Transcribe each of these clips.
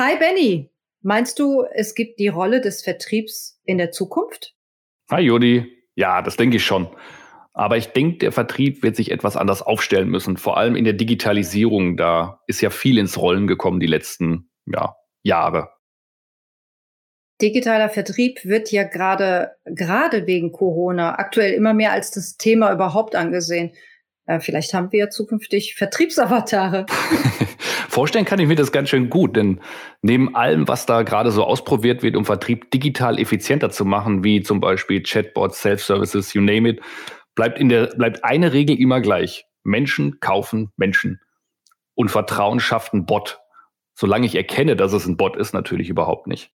Hi Benny, meinst du, es gibt die Rolle des Vertriebs in der Zukunft? Hi Jodi, ja, das denke ich schon. Aber ich denke, der Vertrieb wird sich etwas anders aufstellen müssen, vor allem in der Digitalisierung. Da ist ja viel ins Rollen gekommen die letzten ja, Jahre. Digitaler Vertrieb wird ja gerade, gerade wegen Corona aktuell immer mehr als das Thema überhaupt angesehen. Äh, vielleicht haben wir ja zukünftig Vertriebsavatare. Vorstellen kann ich mir das ganz schön gut, denn neben allem, was da gerade so ausprobiert wird, um Vertrieb digital effizienter zu machen, wie zum Beispiel Chatbots, Self-Services, you name it, bleibt, in der, bleibt eine Regel immer gleich. Menschen kaufen Menschen. Und Vertrauen schafft ein Bot. Solange ich erkenne, dass es ein Bot ist, natürlich überhaupt nicht.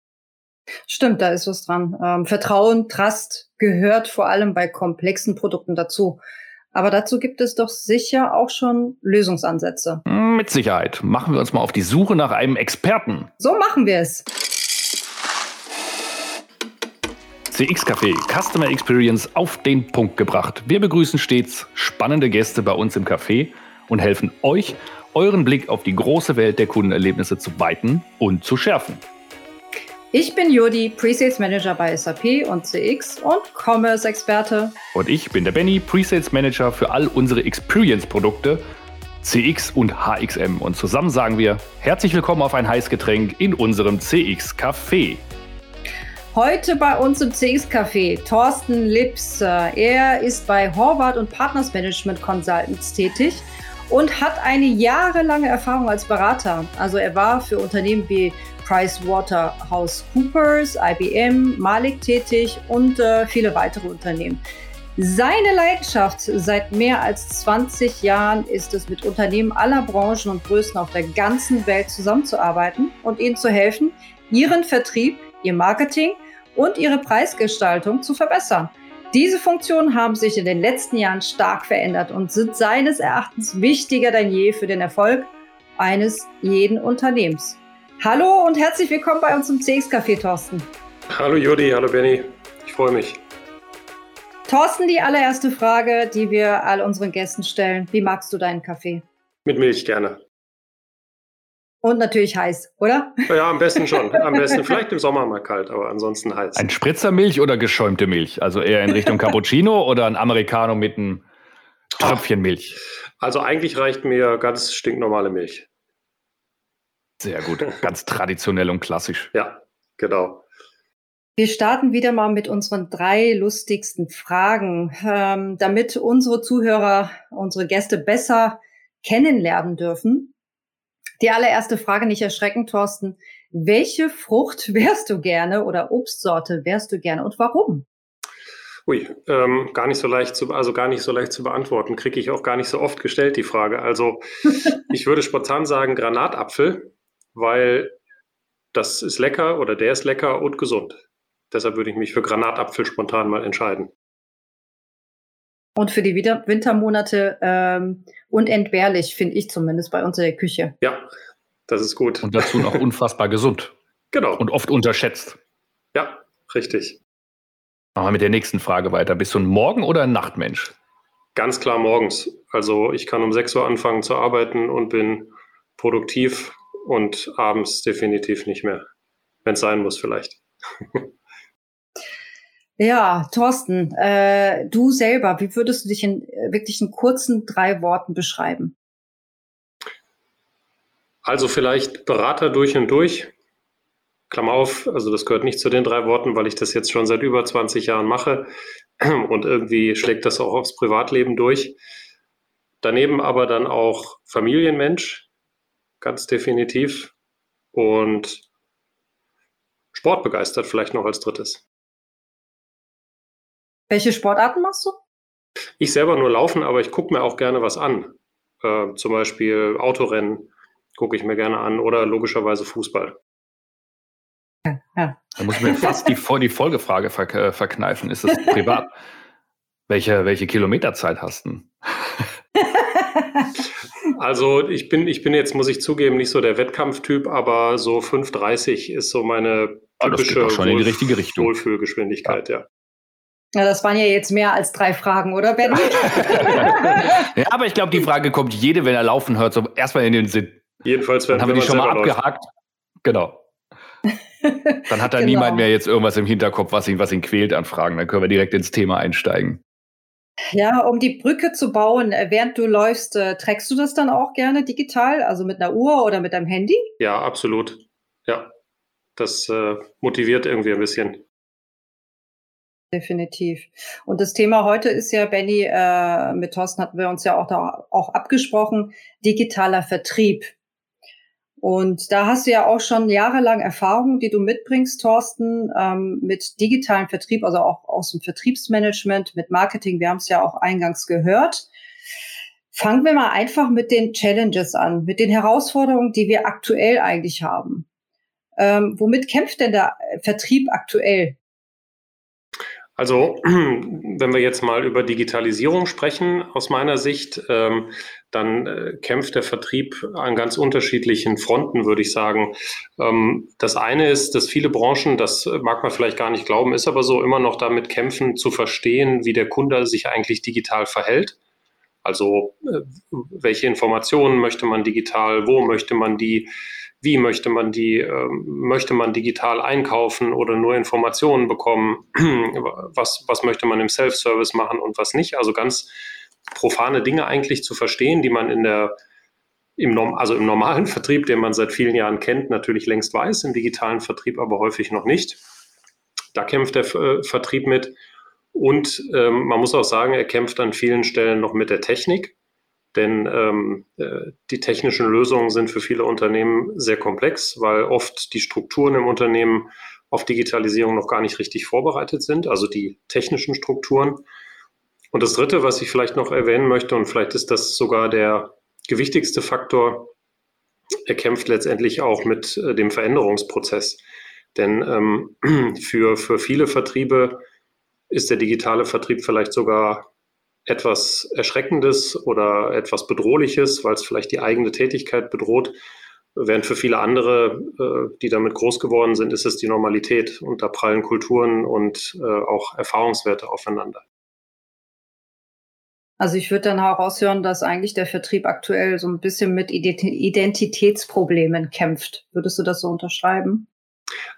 Stimmt, da ist was dran. Ähm, Vertrauen, Trust gehört vor allem bei komplexen Produkten dazu. Aber dazu gibt es doch sicher auch schon Lösungsansätze. Hm, mit Sicherheit. Machen wir uns mal auf die Suche nach einem Experten. So machen wir es. CX Café Customer Experience auf den Punkt gebracht. Wir begrüßen stets spannende Gäste bei uns im Café und helfen euch, euren Blick auf die große Welt der Kundenerlebnisse zu weiten und zu schärfen. Ich bin Jodi, Presales Manager bei SAP und CX und Commerce-Experte. Und ich bin der Benny, Presales Manager für all unsere Experience-Produkte, CX und HXM. Und zusammen sagen wir herzlich willkommen auf ein Heißgetränk in unserem CX Café. Heute bei uns im CX Café Thorsten Lips. Er ist bei Horvath und Partners Management Consultants tätig und hat eine jahrelange Erfahrung als Berater. Also er war für Unternehmen wie PricewaterhouseCoopers, IBM, Malik tätig und äh, viele weitere Unternehmen. Seine Leidenschaft seit mehr als 20 Jahren ist es, mit Unternehmen aller Branchen und Größen auf der ganzen Welt zusammenzuarbeiten und ihnen zu helfen, ihren Vertrieb, ihr Marketing und ihre Preisgestaltung zu verbessern. Diese Funktionen haben sich in den letzten Jahren stark verändert und sind seines Erachtens wichtiger denn je für den Erfolg eines jeden Unternehmens. Hallo und herzlich willkommen bei uns im CX Café, Thorsten. Hallo Jodi, hallo Benny. Ich freue mich. Thorsten, die allererste Frage, die wir all unseren Gästen stellen. Wie magst du deinen Kaffee? Mit Milch gerne. Und natürlich heiß, oder? Ja, am besten schon. Am besten vielleicht im Sommer mal kalt, aber ansonsten heiß. Ein Spritzermilch oder geschäumte Milch? Also eher in Richtung Cappuccino oder ein Americano mit einem Tröpfchen Milch? Also eigentlich reicht mir ganz stinknormale Milch. Sehr gut, ganz traditionell und klassisch. Ja, genau. Wir starten wieder mal mit unseren drei lustigsten Fragen, ähm, damit unsere Zuhörer, unsere Gäste besser kennenlernen dürfen. Die allererste Frage, nicht erschrecken, Thorsten. Welche Frucht wärst du gerne oder Obstsorte wärst du gerne und warum? Ui, ähm, gar nicht so leicht zu, also gar nicht so leicht zu beantworten. Kriege ich auch gar nicht so oft gestellt die Frage. Also ich würde spontan sagen Granatapfel, weil das ist lecker oder der ist lecker und gesund. Deshalb würde ich mich für Granatapfel spontan mal entscheiden. Und für die Wintermonate ähm, unentbehrlich, finde ich zumindest bei uns in der Küche. Ja, das ist gut. Und dazu noch unfassbar gesund. Genau. Und oft unterschätzt. Ja, richtig. Machen wir mit der nächsten Frage weiter. Bist du ein Morgen- oder ein Nachtmensch? Ganz klar morgens. Also ich kann um 6 Uhr anfangen zu arbeiten und bin produktiv und abends definitiv nicht mehr. Wenn es sein muss, vielleicht. ja, Thorsten, äh, du selber, wie würdest du dich in äh, wirklich in kurzen drei Worten beschreiben? Also vielleicht Berater durch und durch. Klammer auf, also das gehört nicht zu den drei Worten, weil ich das jetzt schon seit über 20 Jahren mache und irgendwie schlägt das auch aufs Privatleben durch. Daneben aber dann auch Familienmensch, ganz definitiv. Und sportbegeistert vielleicht noch als drittes. Welche Sportarten machst du? Ich selber nur laufen, aber ich gucke mir auch gerne was an. Äh, zum Beispiel Autorennen gucke ich mir gerne an oder logischerweise Fußball. Ja. Da muss mir fast die, die Folgefrage ver verkneifen. Ist es privat? welche, welche Kilometerzeit hast du? Also ich bin, ich bin jetzt, muss ich zugeben, nicht so der Wettkampftyp, aber so 5,30 ist so meine ah, typische schon in die richtige Richtung. Wohlfühlgeschwindigkeit, ja. ja. das waren ja jetzt mehr als drei Fragen, oder Ben? ja, aber ich glaube, die Frage kommt jede, wenn er laufen hört, so erstmal in den Sinn. Jedenfalls, wenn, Dann haben wir die schon mal abgehakt. Genau. Dann hat da genau. niemand mehr jetzt irgendwas im Hinterkopf, was ihn, was ihn quält an Fragen. Dann können wir direkt ins Thema einsteigen. Ja, um die Brücke zu bauen, äh, während du läufst, äh, trägst du das dann auch gerne digital, also mit einer Uhr oder mit deinem Handy? Ja, absolut. Ja, das äh, motiviert irgendwie ein bisschen. Definitiv. Und das Thema heute ist ja, Benny, äh, mit Thorsten hatten wir uns ja auch da auch abgesprochen, digitaler Vertrieb. Und da hast du ja auch schon jahrelang Erfahrung, die du mitbringst, Thorsten, ähm, mit digitalen Vertrieb, also auch aus dem Vertriebsmanagement, mit Marketing. Wir haben es ja auch eingangs gehört. Fangen wir mal einfach mit den Challenges an, mit den Herausforderungen, die wir aktuell eigentlich haben. Ähm, womit kämpft denn der Vertrieb aktuell? Also, wenn wir jetzt mal über Digitalisierung sprechen, aus meiner Sicht, ähm, dann äh, kämpft der Vertrieb an ganz unterschiedlichen Fronten, würde ich sagen. Ähm, das eine ist, dass viele Branchen, das mag man vielleicht gar nicht glauben, ist aber so, immer noch damit kämpfen, zu verstehen, wie der Kunde sich eigentlich digital verhält. Also, äh, welche Informationen möchte man digital, wo möchte man die wie möchte man die, äh, möchte man digital einkaufen oder nur Informationen bekommen, was, was möchte man im Self-Service machen und was nicht. Also ganz profane Dinge eigentlich zu verstehen, die man in der, im, also im normalen Vertrieb, den man seit vielen Jahren kennt, natürlich längst weiß, im digitalen Vertrieb aber häufig noch nicht. Da kämpft der äh, Vertrieb mit. Und ähm, man muss auch sagen, er kämpft an vielen Stellen noch mit der Technik. Denn ähm, äh, die technischen Lösungen sind für viele Unternehmen sehr komplex, weil oft die Strukturen im Unternehmen auf Digitalisierung noch gar nicht richtig vorbereitet sind, also die technischen Strukturen. Und das Dritte, was ich vielleicht noch erwähnen möchte, und vielleicht ist das sogar der gewichtigste Faktor, er kämpft letztendlich auch mit äh, dem Veränderungsprozess. Denn ähm, für, für viele Vertriebe ist der digitale Vertrieb vielleicht sogar etwas Erschreckendes oder etwas Bedrohliches, weil es vielleicht die eigene Tätigkeit bedroht. Während für viele andere, äh, die damit groß geworden sind, ist es die Normalität und da prallen Kulturen und äh, auch Erfahrungswerte aufeinander. Also ich würde dann heraushören, dass eigentlich der Vertrieb aktuell so ein bisschen mit Identitätsproblemen kämpft. Würdest du das so unterschreiben?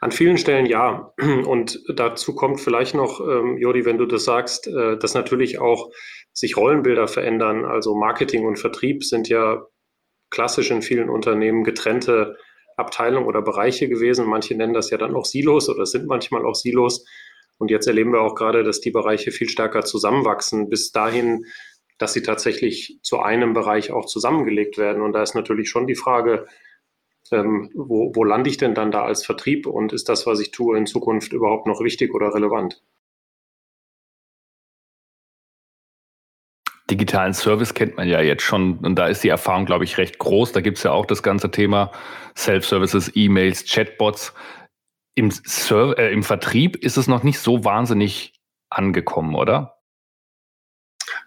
An vielen Stellen ja. Und dazu kommt vielleicht noch, ähm, Jodi, wenn du das sagst, äh, dass natürlich auch sich Rollenbilder verändern. Also Marketing und Vertrieb sind ja klassisch in vielen Unternehmen getrennte Abteilungen oder Bereiche gewesen. Manche nennen das ja dann auch Silos oder sind manchmal auch Silos. Und jetzt erleben wir auch gerade, dass die Bereiche viel stärker zusammenwachsen, bis dahin, dass sie tatsächlich zu einem Bereich auch zusammengelegt werden. Und da ist natürlich schon die Frage, ähm, wo, wo lande ich denn dann da als Vertrieb und ist das, was ich tue, in Zukunft überhaupt noch wichtig oder relevant? digitalen Service kennt man ja jetzt schon und da ist die Erfahrung, glaube ich, recht groß. Da gibt es ja auch das ganze Thema Self-Services, E-Mails, Chatbots. Im, Serv äh, Im Vertrieb ist es noch nicht so wahnsinnig angekommen, oder?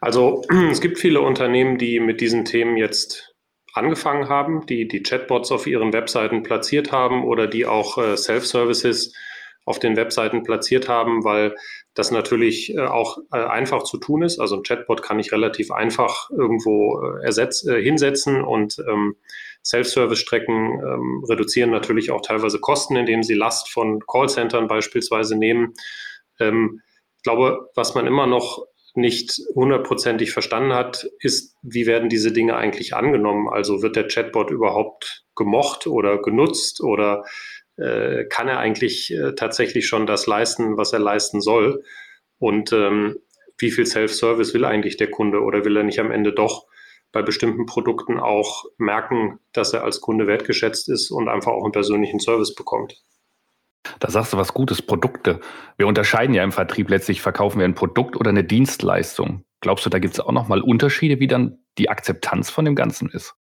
Also es gibt viele Unternehmen, die mit diesen Themen jetzt angefangen haben, die die Chatbots auf ihren Webseiten platziert haben oder die auch äh, Self-Services auf den Webseiten platziert haben, weil das natürlich äh, auch äh, einfach zu tun ist. Also ein Chatbot kann ich relativ einfach irgendwo äh, ersetz, äh, hinsetzen und ähm, Self-Service-Strecken ähm, reduzieren natürlich auch teilweise Kosten, indem sie Last von Callcentern beispielsweise nehmen. Ähm, ich glaube, was man immer noch nicht hundertprozentig verstanden hat, ist, wie werden diese Dinge eigentlich angenommen? Also wird der Chatbot überhaupt gemocht oder genutzt oder äh, kann er eigentlich äh, tatsächlich schon das leisten, was er leisten soll? Und ähm, wie viel Self-Service will eigentlich der Kunde oder will er nicht am Ende doch bei bestimmten Produkten auch merken, dass er als Kunde wertgeschätzt ist und einfach auch einen persönlichen Service bekommt? Da sagst du was Gutes, Produkte. Wir unterscheiden ja im Vertrieb letztlich, verkaufen wir ein Produkt oder eine Dienstleistung. Glaubst du, da gibt es auch nochmal Unterschiede, wie dann die Akzeptanz von dem Ganzen ist?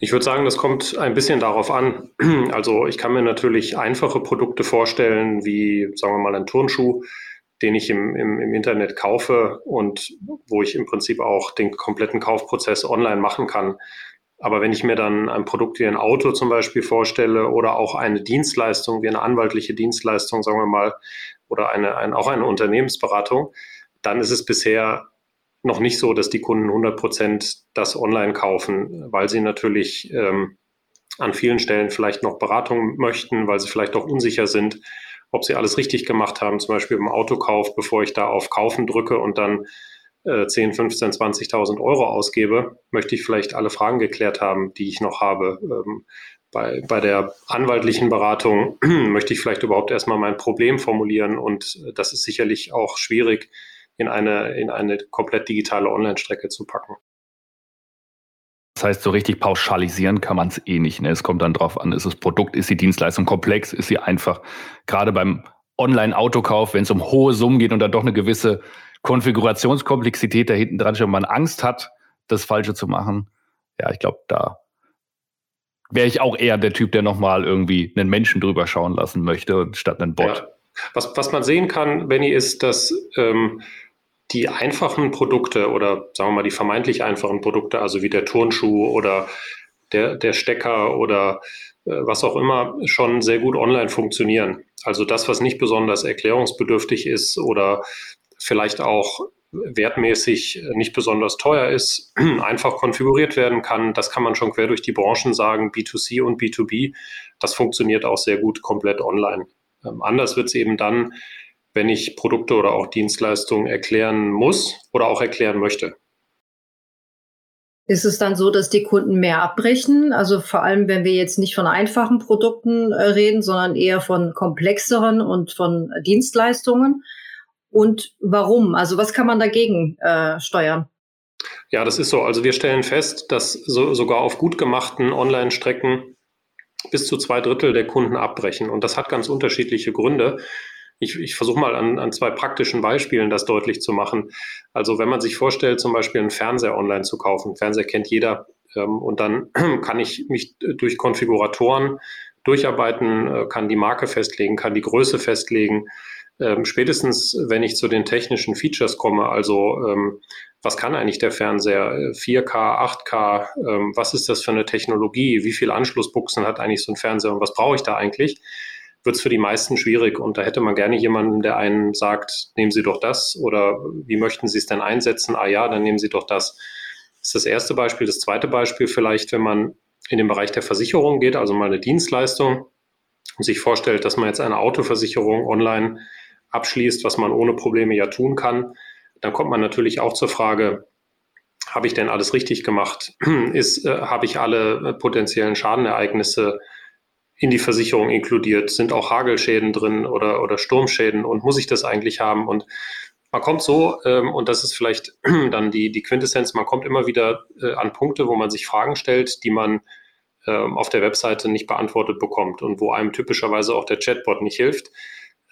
Ich würde sagen, das kommt ein bisschen darauf an. Also ich kann mir natürlich einfache Produkte vorstellen, wie sagen wir mal ein Turnschuh, den ich im, im, im Internet kaufe und wo ich im Prinzip auch den kompletten Kaufprozess online machen kann. Aber wenn ich mir dann ein Produkt wie ein Auto zum Beispiel vorstelle oder auch eine Dienstleistung wie eine anwaltliche Dienstleistung, sagen wir mal, oder eine, ein, auch eine Unternehmensberatung, dann ist es bisher noch nicht so, dass die Kunden 100 Prozent das online kaufen, weil sie natürlich ähm, an vielen Stellen vielleicht noch Beratung möchten, weil sie vielleicht auch unsicher sind, ob sie alles richtig gemacht haben, zum Beispiel im Autokauf, bevor ich da auf Kaufen drücke und dann äh, 10, 15, 20.000 Euro ausgebe, möchte ich vielleicht alle Fragen geklärt haben, die ich noch habe. Ähm, bei, bei der anwaltlichen Beratung möchte ich vielleicht überhaupt erstmal mein Problem formulieren und das ist sicherlich auch schwierig in eine, in eine komplett digitale Online-Strecke zu packen. Das heißt, so richtig pauschalisieren kann man es eh nicht. Ne? Es kommt dann drauf an, ist das Produkt, ist die Dienstleistung komplex, ist sie einfach, gerade beim Online-Autokauf, wenn es um hohe Summen geht und da doch eine gewisse Konfigurationskomplexität da hinten dran steht und man Angst hat, das Falsche zu machen. Ja, ich glaube, da wäre ich auch eher der Typ, der nochmal irgendwie einen Menschen drüber schauen lassen möchte, statt einen Bot. Ja. Was, was man sehen kann, Benny, ist, dass ähm, die einfachen Produkte oder sagen wir mal die vermeintlich einfachen Produkte, also wie der Turnschuh oder der, der Stecker oder äh, was auch immer, schon sehr gut online funktionieren. Also das, was nicht besonders erklärungsbedürftig ist oder vielleicht auch wertmäßig nicht besonders teuer ist, einfach konfiguriert werden kann. Das kann man schon quer durch die Branchen sagen, B2C und B2B. Das funktioniert auch sehr gut komplett online. Ähm, anders wird es eben dann, wenn ich Produkte oder auch Dienstleistungen erklären muss oder auch erklären möchte. Ist es dann so, dass die Kunden mehr abbrechen? Also vor allem, wenn wir jetzt nicht von einfachen Produkten äh, reden, sondern eher von komplexeren und von Dienstleistungen und warum? Also was kann man dagegen äh, steuern? Ja, das ist so. Also wir stellen fest, dass so, sogar auf gut gemachten Online-Strecken bis zu zwei Drittel der Kunden abbrechen. Und das hat ganz unterschiedliche Gründe. Ich, ich versuche mal an, an zwei praktischen Beispielen das deutlich zu machen. Also wenn man sich vorstellt, zum Beispiel einen Fernseher online zu kaufen, Fernseher kennt jeder, ähm, und dann kann ich mich durch Konfiguratoren durcharbeiten, äh, kann die Marke festlegen, kann die Größe festlegen, ähm, spätestens, wenn ich zu den technischen Features komme, also ähm, was kann eigentlich der Fernseher? 4K, 8K, ähm, was ist das für eine Technologie? Wie viele Anschlussbuchsen hat eigentlich so ein Fernseher und was brauche ich da eigentlich? Wird es für die meisten schwierig und da hätte man gerne jemanden, der einen sagt, nehmen Sie doch das oder wie möchten Sie es denn einsetzen? Ah ja, dann nehmen Sie doch das. Das ist das erste Beispiel. Das zweite Beispiel vielleicht, wenn man in den Bereich der Versicherung geht, also mal eine Dienstleistung und sich vorstellt, dass man jetzt eine Autoversicherung online abschließt, was man ohne Probleme ja tun kann, dann kommt man natürlich auch zur Frage, habe ich denn alles richtig gemacht? Ist, äh, habe ich alle äh, potenziellen Schadenereignisse in die Versicherung inkludiert? Sind auch Hagelschäden drin oder, oder Sturmschäden? Und muss ich das eigentlich haben? Und man kommt so, ähm, und das ist vielleicht dann die, die Quintessenz, man kommt immer wieder äh, an Punkte, wo man sich Fragen stellt, die man ähm, auf der Webseite nicht beantwortet bekommt und wo einem typischerweise auch der Chatbot nicht hilft.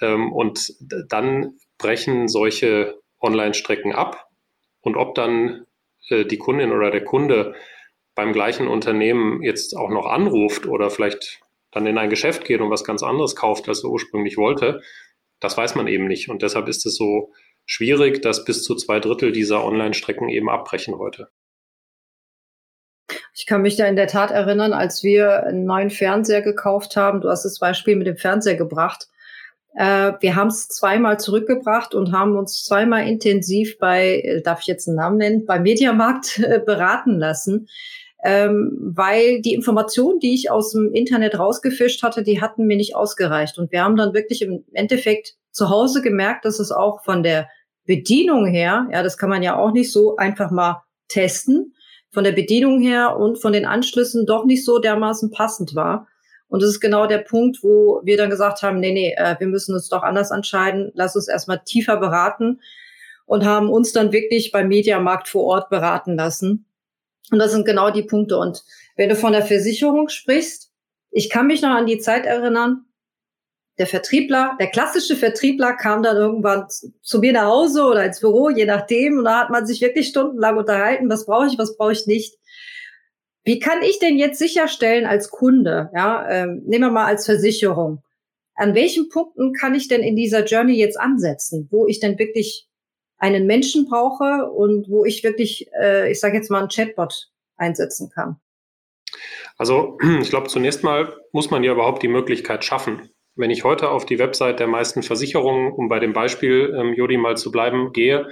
Ähm, und dann brechen solche Online-Strecken ab. Und ob dann äh, die Kundin oder der Kunde beim gleichen Unternehmen jetzt auch noch anruft oder vielleicht dann in ein Geschäft geht und was ganz anderes kauft, als er ursprünglich wollte, das weiß man eben nicht. Und deshalb ist es so schwierig, dass bis zu zwei Drittel dieser Online-Strecken eben abbrechen heute. Ich kann mich da in der Tat erinnern, als wir einen neuen Fernseher gekauft haben. Du hast das Beispiel mit dem Fernseher gebracht. Äh, wir haben es zweimal zurückgebracht und haben uns zweimal intensiv bei, äh, darf ich jetzt einen Namen nennen, bei Mediamarkt äh, beraten lassen, ähm, weil die Informationen, die ich aus dem Internet rausgefischt hatte, die hatten mir nicht ausgereicht. Und wir haben dann wirklich im Endeffekt zu Hause gemerkt, dass es auch von der Bedienung her, ja, das kann man ja auch nicht so einfach mal testen, von der Bedienung her und von den Anschlüssen doch nicht so dermaßen passend war. Und das ist genau der Punkt, wo wir dann gesagt haben, nee, nee, äh, wir müssen uns doch anders entscheiden. Lass uns erstmal tiefer beraten und haben uns dann wirklich beim Mediamarkt vor Ort beraten lassen. Und das sind genau die Punkte. Und wenn du von der Versicherung sprichst, ich kann mich noch an die Zeit erinnern, der Vertriebler, der klassische Vertriebler kam dann irgendwann zu mir nach Hause oder ins Büro, je nachdem. Und da hat man sich wirklich stundenlang unterhalten, was brauche ich, was brauche ich nicht. Wie kann ich denn jetzt sicherstellen als Kunde, ja, ähm, nehmen wir mal als Versicherung, an welchen Punkten kann ich denn in dieser Journey jetzt ansetzen, wo ich denn wirklich einen Menschen brauche und wo ich wirklich, äh, ich sage jetzt mal, einen Chatbot einsetzen kann? Also ich glaube, zunächst mal muss man ja überhaupt die Möglichkeit schaffen. Wenn ich heute auf die Website der meisten Versicherungen, um bei dem Beispiel ähm, Jodi mal zu bleiben, gehe,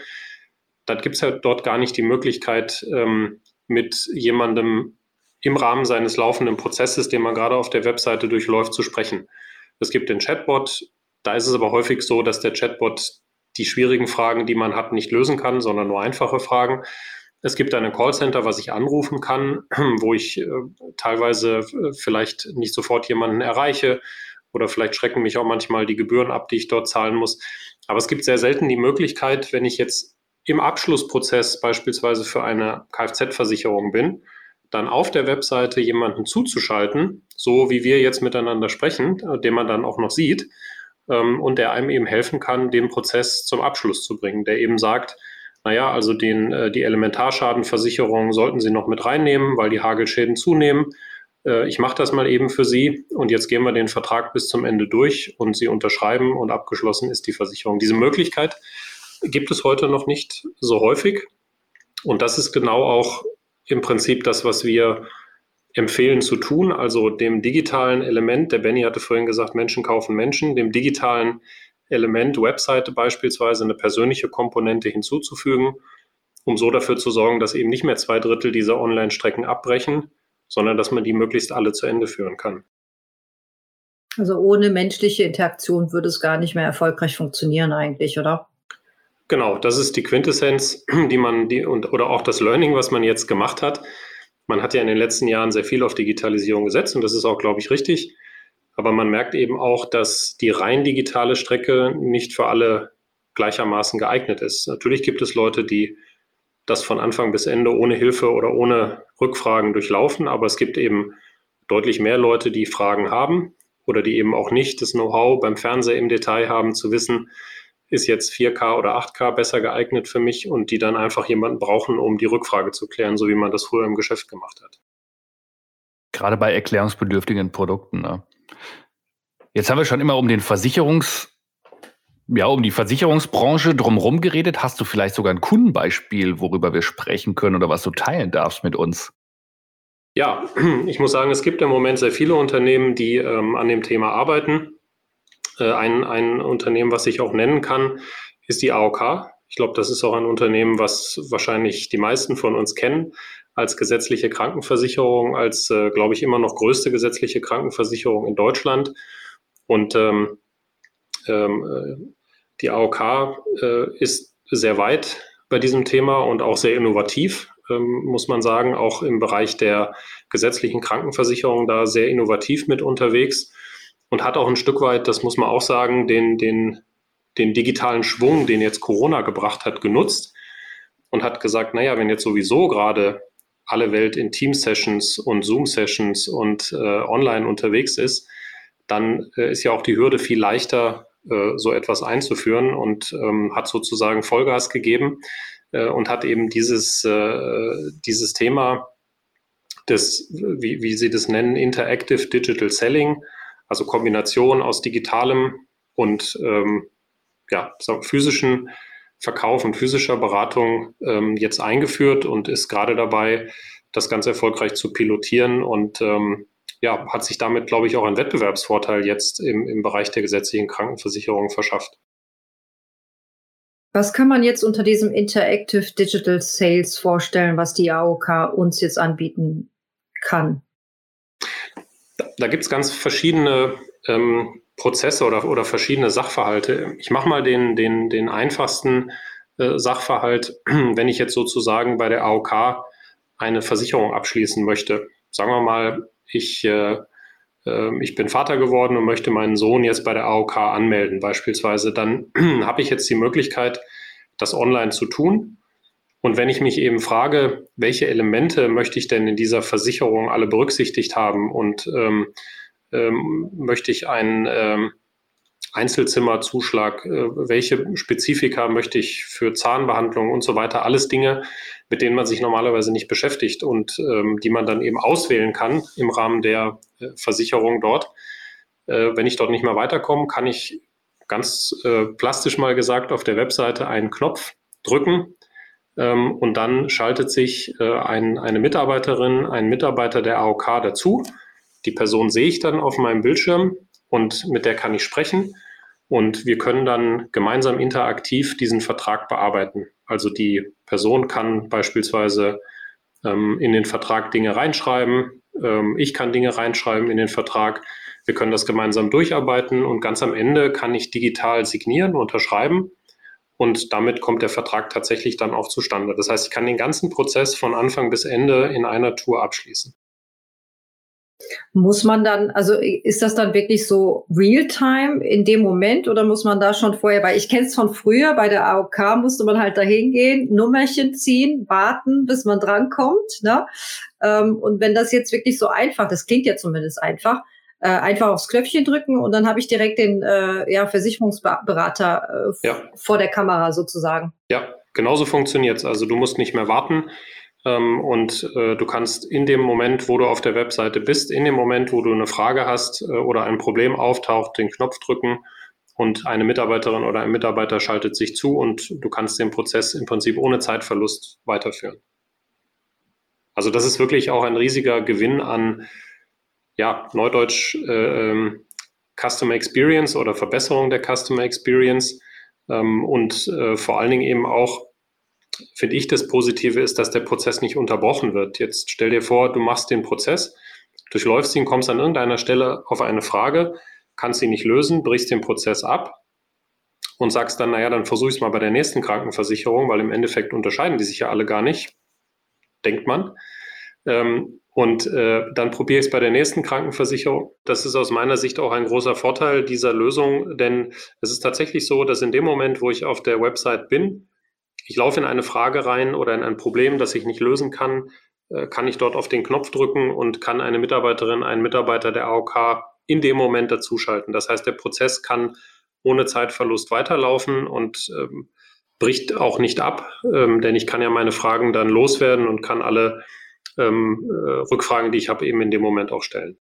dann gibt es ja dort gar nicht die Möglichkeit, ähm, mit jemandem im Rahmen seines laufenden Prozesses, den man gerade auf der Webseite durchläuft, zu sprechen. Es gibt den Chatbot, da ist es aber häufig so, dass der Chatbot die schwierigen Fragen, die man hat, nicht lösen kann, sondern nur einfache Fragen. Es gibt ein Callcenter, was ich anrufen kann, wo ich äh, teilweise äh, vielleicht nicht sofort jemanden erreiche oder vielleicht schrecken mich auch manchmal die Gebühren ab, die ich dort zahlen muss. Aber es gibt sehr selten die Möglichkeit, wenn ich jetzt im Abschlussprozess beispielsweise für eine Kfz-Versicherung bin, dann auf der Webseite jemanden zuzuschalten, so wie wir jetzt miteinander sprechen, äh, den man dann auch noch sieht, ähm, und der einem eben helfen kann, den Prozess zum Abschluss zu bringen, der eben sagt, naja, also den, äh, die Elementarschadenversicherung sollten Sie noch mit reinnehmen, weil die Hagelschäden zunehmen. Äh, ich mache das mal eben für Sie und jetzt gehen wir den Vertrag bis zum Ende durch und Sie unterschreiben und abgeschlossen ist die Versicherung. Diese Möglichkeit gibt es heute noch nicht so häufig und das ist genau auch im Prinzip das, was wir empfehlen zu tun, also dem digitalen Element, der Benny hatte vorhin gesagt, Menschen kaufen Menschen, dem digitalen Element Webseite beispielsweise eine persönliche Komponente hinzuzufügen, um so dafür zu sorgen, dass eben nicht mehr zwei Drittel dieser Online-Strecken abbrechen, sondern dass man die möglichst alle zu Ende führen kann. Also ohne menschliche Interaktion würde es gar nicht mehr erfolgreich funktionieren eigentlich, oder? Genau, das ist die Quintessenz, die man, die, und, oder auch das Learning, was man jetzt gemacht hat. Man hat ja in den letzten Jahren sehr viel auf Digitalisierung gesetzt und das ist auch, glaube ich, richtig. Aber man merkt eben auch, dass die rein digitale Strecke nicht für alle gleichermaßen geeignet ist. Natürlich gibt es Leute, die das von Anfang bis Ende ohne Hilfe oder ohne Rückfragen durchlaufen, aber es gibt eben deutlich mehr Leute, die Fragen haben oder die eben auch nicht das Know-how beim Fernseher im Detail haben, zu wissen, ist jetzt 4K oder 8K besser geeignet für mich und die dann einfach jemanden brauchen, um die Rückfrage zu klären, so wie man das früher im Geschäft gemacht hat. Gerade bei erklärungsbedürftigen Produkten. Ne? Jetzt haben wir schon immer um den Versicherungs, ja, um die Versicherungsbranche drumherum geredet. Hast du vielleicht sogar ein Kundenbeispiel, worüber wir sprechen können oder was du teilen darfst mit uns? Ja, ich muss sagen, es gibt im Moment sehr viele Unternehmen, die ähm, an dem Thema arbeiten. Äh, ein, ein Unternehmen, was ich auch nennen kann, ist die AOK. Ich glaube, das ist auch ein Unternehmen, was wahrscheinlich die meisten von uns kennen als gesetzliche Krankenversicherung, als, äh, glaube ich, immer noch größte gesetzliche Krankenversicherung in Deutschland. Und ähm, ähm, äh, die AOK äh, ist sehr weit bei diesem Thema und auch sehr innovativ, ähm, muss man sagen, auch im Bereich der gesetzlichen Krankenversicherung da sehr innovativ mit unterwegs und hat auch ein Stück weit, das muss man auch sagen, den, den, den digitalen Schwung, den jetzt Corona gebracht hat, genutzt und hat gesagt, naja, wenn jetzt sowieso gerade alle Welt in Team-Sessions und Zoom-Sessions und äh, online unterwegs ist, dann äh, ist ja auch die Hürde viel leichter, äh, so etwas einzuführen und ähm, hat sozusagen Vollgas gegeben äh, und hat eben dieses, äh, dieses Thema des, wie, wie Sie das nennen, Interactive Digital Selling, also Kombination aus digitalem und ähm, ja, physischen Verkauf und physischer Beratung ähm, jetzt eingeführt und ist gerade dabei, das ganz erfolgreich zu pilotieren und ähm, ja, hat sich damit, glaube ich, auch einen Wettbewerbsvorteil jetzt im, im Bereich der gesetzlichen Krankenversicherung verschafft. Was kann man jetzt unter diesem Interactive Digital Sales vorstellen, was die AOK uns jetzt anbieten kann? Da, da gibt es ganz verschiedene ähm, Prozesse oder, oder verschiedene Sachverhalte. Ich mache mal den, den, den einfachsten äh, Sachverhalt, wenn ich jetzt sozusagen bei der AOK eine Versicherung abschließen möchte. Sagen wir mal, ich, äh, äh, ich bin Vater geworden und möchte meinen Sohn jetzt bei der AOK anmelden beispielsweise, dann habe ich jetzt die Möglichkeit, das online zu tun. Und wenn ich mich eben frage, welche Elemente möchte ich denn in dieser Versicherung alle berücksichtigt haben und ähm, ähm, möchte ich einen ähm, Einzelzimmerzuschlag, äh, welche Spezifika möchte ich für Zahnbehandlung und so weiter, alles Dinge, mit denen man sich normalerweise nicht beschäftigt und ähm, die man dann eben auswählen kann im Rahmen der äh, Versicherung dort. Äh, wenn ich dort nicht mehr weiterkomme, kann ich ganz äh, plastisch mal gesagt auf der Webseite einen Knopf drücken und dann schaltet sich äh, ein, eine Mitarbeiterin, ein Mitarbeiter der AOK dazu. Die Person sehe ich dann auf meinem Bildschirm und mit der kann ich sprechen. Und wir können dann gemeinsam interaktiv diesen Vertrag bearbeiten. Also die Person kann beispielsweise ähm, in den Vertrag Dinge reinschreiben. Ähm, ich kann Dinge reinschreiben in den Vertrag. Wir können das gemeinsam durcharbeiten und ganz am Ende kann ich digital signieren, unterschreiben und damit kommt der Vertrag tatsächlich dann auch zustande. Das heißt, ich kann den ganzen Prozess von Anfang bis Ende in einer Tour abschließen. Muss man dann, also ist das dann wirklich so Realtime in dem Moment oder muss man da schon vorher, weil ich kenne es von früher, bei der AOK musste man halt da hingehen, Nummerchen ziehen, warten, bis man drankommt. Ne? Ähm, und wenn das jetzt wirklich so einfach, das klingt ja zumindest einfach, äh, einfach aufs Knöpfchen drücken und dann habe ich direkt den äh, ja, Versicherungsberater äh, ja. vor der Kamera sozusagen. Ja, genauso funktioniert es. Also du musst nicht mehr warten ähm, und äh, du kannst in dem Moment, wo du auf der Webseite bist, in dem Moment, wo du eine Frage hast äh, oder ein Problem auftaucht, den Knopf drücken und eine Mitarbeiterin oder ein Mitarbeiter schaltet sich zu und du kannst den Prozess im Prinzip ohne Zeitverlust weiterführen. Also das ist wirklich auch ein riesiger Gewinn an ja, Neudeutsch äh, Customer Experience oder Verbesserung der Customer Experience. Ähm, und äh, vor allen Dingen eben auch, finde ich, das Positive ist, dass der Prozess nicht unterbrochen wird. Jetzt stell dir vor, du machst den Prozess, durchläufst ihn, kommst an irgendeiner Stelle auf eine Frage, kannst ihn nicht lösen, brichst den Prozess ab und sagst dann, naja, dann versuche ich es mal bei der nächsten Krankenversicherung, weil im Endeffekt unterscheiden die sich ja alle gar nicht, denkt man. Ähm, und äh, dann probiere ich es bei der nächsten Krankenversicherung. Das ist aus meiner Sicht auch ein großer Vorteil dieser Lösung, denn es ist tatsächlich so, dass in dem Moment, wo ich auf der Website bin, ich laufe in eine Frage rein oder in ein Problem, das ich nicht lösen kann, äh, kann ich dort auf den Knopf drücken und kann eine Mitarbeiterin, einen Mitarbeiter der AOK in dem Moment dazuschalten. Das heißt, der Prozess kann ohne Zeitverlust weiterlaufen und ähm, bricht auch nicht ab, ähm, denn ich kann ja meine Fragen dann loswerden und kann alle ähm, äh, Rückfragen, die ich habe, eben in dem Moment auch stellen.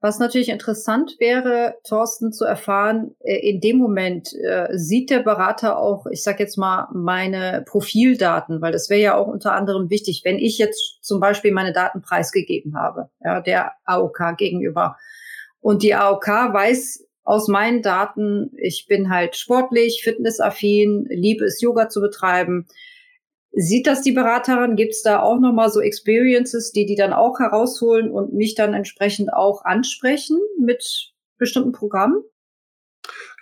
Was natürlich interessant wäre, Thorsten, zu erfahren, äh, in dem Moment äh, sieht der Berater auch, ich sage jetzt mal, meine Profildaten, weil das wäre ja auch unter anderem wichtig, wenn ich jetzt zum Beispiel meine Daten preisgegeben habe, ja, der AOK gegenüber. Und die AOK weiß aus meinen Daten, ich bin halt sportlich, fitnessaffin, liebe es, Yoga zu betreiben. Sieht das die Beraterin? Gibt es da auch nochmal so Experiences, die die dann auch herausholen und mich dann entsprechend auch ansprechen mit bestimmten Programmen?